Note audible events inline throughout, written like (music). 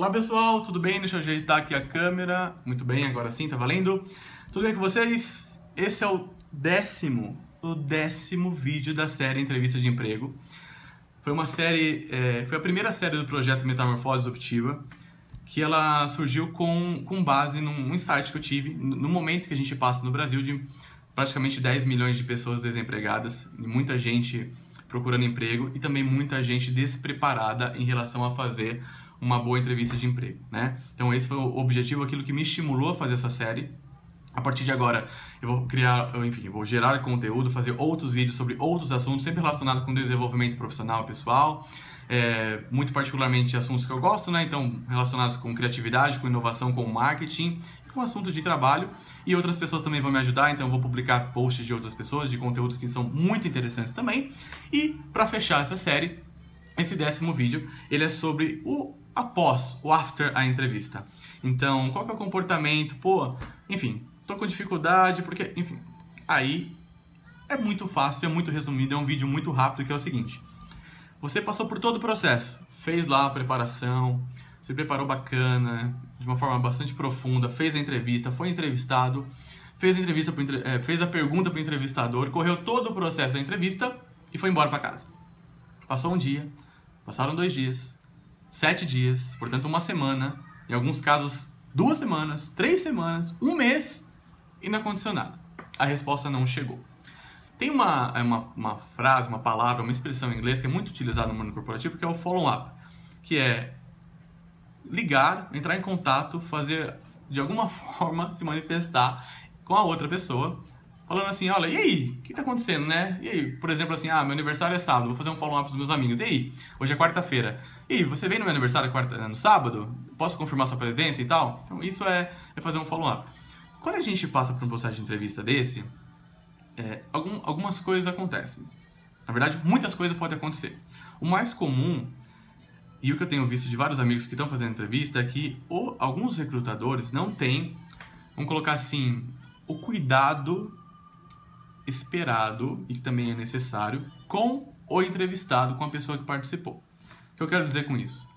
Olá pessoal, tudo bem? Deixa eu ajeitar aqui a câmera. Muito bem, agora sim, tá valendo? Tudo bem com vocês? Esse é o décimo, o décimo vídeo da série Entrevista de Emprego. Foi uma série, é, foi a primeira série do projeto Metamorfose Optiva, que ela surgiu com, com base num insight que eu tive no momento que a gente passa no Brasil de praticamente 10 milhões de pessoas desempregadas muita gente procurando emprego e também muita gente despreparada em relação a fazer uma boa entrevista de emprego, né? Então esse foi o objetivo, aquilo que me estimulou a fazer essa série. A partir de agora, eu vou criar, enfim, vou gerar conteúdo, fazer outros vídeos sobre outros assuntos, sempre relacionados com desenvolvimento profissional pessoal, é, muito particularmente assuntos que eu gosto, né? Então, relacionados com criatividade, com inovação, com marketing, com assuntos de trabalho. E outras pessoas também vão me ajudar, então eu vou publicar posts de outras pessoas, de conteúdos que são muito interessantes também. E, para fechar essa série, esse décimo vídeo, ele é sobre o após, o after a entrevista. Então, qual que é o comportamento? Pô, enfim, tô com dificuldade, porque, enfim, aí é muito fácil, é muito resumido, é um vídeo muito rápido que é o seguinte. Você passou por todo o processo, fez lá a preparação, se preparou bacana, de uma forma bastante profunda, fez a entrevista, foi entrevistado, fez a entrevista, pro, é, fez a pergunta para o entrevistador, correu todo o processo da entrevista e foi embora para casa. Passou um dia, passaram dois dias, sete dias, portanto uma semana, em alguns casos duas semanas, três semanas, um mês e não aconteceu nada. A resposta não chegou. Tem uma, é uma, uma frase, uma palavra, uma expressão em inglês que é muito utilizada no mundo corporativo que é o follow-up, que é ligar, entrar em contato, fazer de alguma (laughs) forma se manifestar com a outra pessoa falando assim, olha, e aí, o que está acontecendo, né? E aí, por exemplo, assim, ah, meu aniversário é sábado, vou fazer um follow-up para os meus amigos. E aí, hoje é quarta-feira. E aí, você vem no meu aniversário quarta, no sábado? Posso confirmar sua presença e tal? Então, isso é, é fazer um follow-up. Quando a gente passa por um processo de entrevista desse, é, algum, algumas coisas acontecem. Na verdade, muitas coisas podem acontecer. O mais comum, e o que eu tenho visto de vários amigos que estão fazendo entrevista, é que alguns recrutadores não têm, vamos colocar assim, o cuidado esperado e que também é necessário com o entrevistado, com a pessoa que participou. O que eu quero dizer com isso?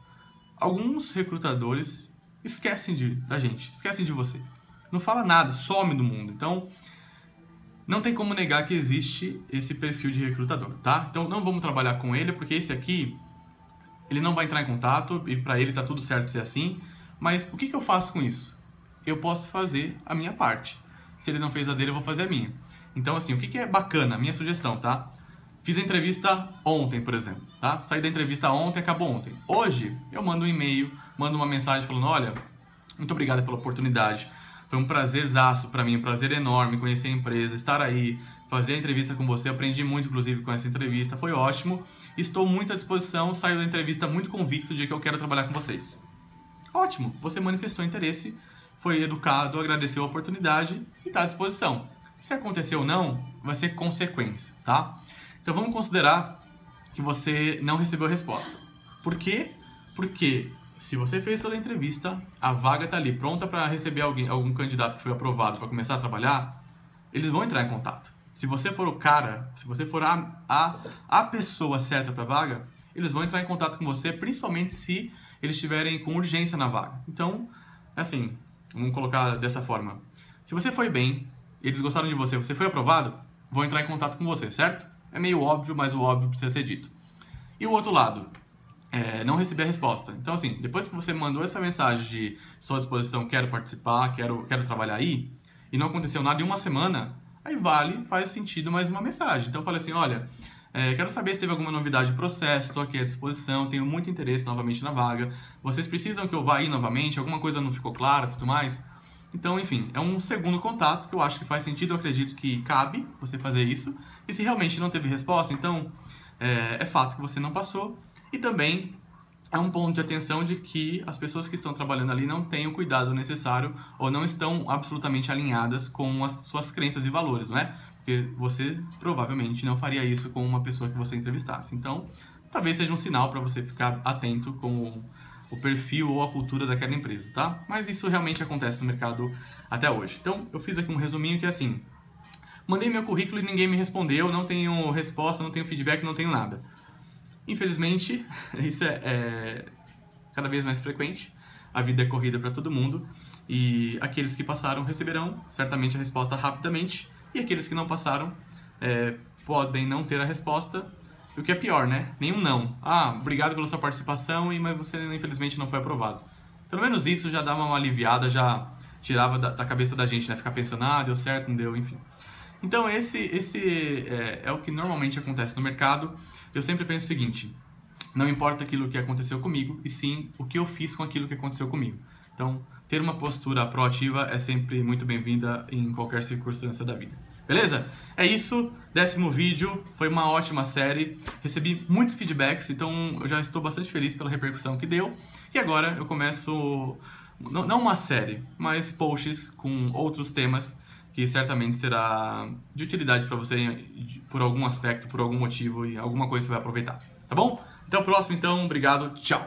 Alguns recrutadores esquecem de, da gente, esquecem de você. Não fala nada, some do mundo. Então, não tem como negar que existe esse perfil de recrutador, tá? Então, não vamos trabalhar com ele, porque esse aqui, ele não vai entrar em contato e para ele tá tudo certo ser assim. Mas o que, que eu faço com isso? Eu posso fazer a minha parte. Se ele não fez a dele, eu vou fazer a minha. Então, assim, o que, que é bacana? Minha sugestão, tá? Fiz a entrevista ontem, por exemplo, tá? Saí da entrevista ontem, acabou ontem. Hoje, eu mando um e-mail, mando uma mensagem falando, olha, muito obrigado pela oportunidade. Foi um prazerzaço para mim, um prazer enorme conhecer a empresa, estar aí, fazer a entrevista com você. Aprendi muito, inclusive, com essa entrevista. Foi ótimo. Estou muito à disposição. Saio da entrevista muito convicto de que eu quero trabalhar com vocês. Ótimo, você manifestou interesse, foi educado, agradeceu a oportunidade e está à disposição. Se aconteceu ou não, vai ser consequência, tá? Então vamos considerar que você não recebeu a resposta. Por quê? Porque se você fez toda a entrevista, a vaga está ali pronta para receber alguém, algum candidato que foi aprovado para começar a trabalhar, eles vão entrar em contato. Se você for o cara, se você for a, a, a pessoa certa para a vaga, eles vão entrar em contato com você, principalmente se eles estiverem com urgência na vaga. Então, assim, vamos colocar dessa forma. Se você foi bem, eles gostaram de você, você foi aprovado, vão entrar em contato com você, certo? É meio óbvio, mas o óbvio precisa ser dito. E o outro lado, é, não receber a resposta. Então, assim, depois que você mandou essa mensagem de sua disposição, quero participar, quero, quero trabalhar aí, e não aconteceu nada em uma semana, aí vale, faz sentido mais uma mensagem. Então, eu falei assim, olha, é, quero saber se teve alguma novidade de processo, estou aqui à disposição, tenho muito interesse novamente na vaga. Vocês precisam que eu vá aí novamente? Alguma coisa não ficou clara, tudo mais? Então, enfim, é um segundo contato que eu acho que faz sentido, eu acredito que cabe você fazer isso. E se realmente não teve resposta, então é, é fato que você não passou. E também é um ponto de atenção de que as pessoas que estão trabalhando ali não têm o cuidado necessário ou não estão absolutamente alinhadas com as suas crenças e valores, não é? Porque você provavelmente não faria isso com uma pessoa que você entrevistasse. Então, talvez seja um sinal para você ficar atento com o perfil ou a cultura daquela empresa, tá? Mas isso realmente acontece no mercado até hoje. Então, eu fiz aqui um resuminho que é assim: mandei meu currículo e ninguém me respondeu, não tenho resposta, não tenho feedback, não tenho nada. Infelizmente, (laughs) isso é, é cada vez mais frequente. A vida é corrida para todo mundo e aqueles que passaram receberão certamente a resposta rapidamente e aqueles que não passaram é, podem não ter a resposta. E o que é pior, né? Nenhum não. Ah, obrigado pela sua participação, mas você infelizmente não foi aprovado. Pelo menos isso já dava uma aliviada, já tirava da, da cabeça da gente, né? Ficar pensando, ah, deu certo, não deu, enfim. Então, esse, esse é, é, o que normalmente acontece no mercado. Eu sempre penso o seguinte: não importa aquilo que aconteceu comigo, e sim o que eu fiz com aquilo que aconteceu comigo. Então, ter uma postura proativa é sempre muito bem-vinda em qualquer circunstância da vida. Beleza? É isso. Décimo vídeo. Foi uma ótima série. Recebi muitos feedbacks, então eu já estou bastante feliz pela repercussão que deu. E agora eu começo, não uma série, mas posts com outros temas que certamente será de utilidade para você por algum aspecto, por algum motivo e alguma coisa você vai aproveitar. Tá bom? Até o próximo então. Obrigado. Tchau.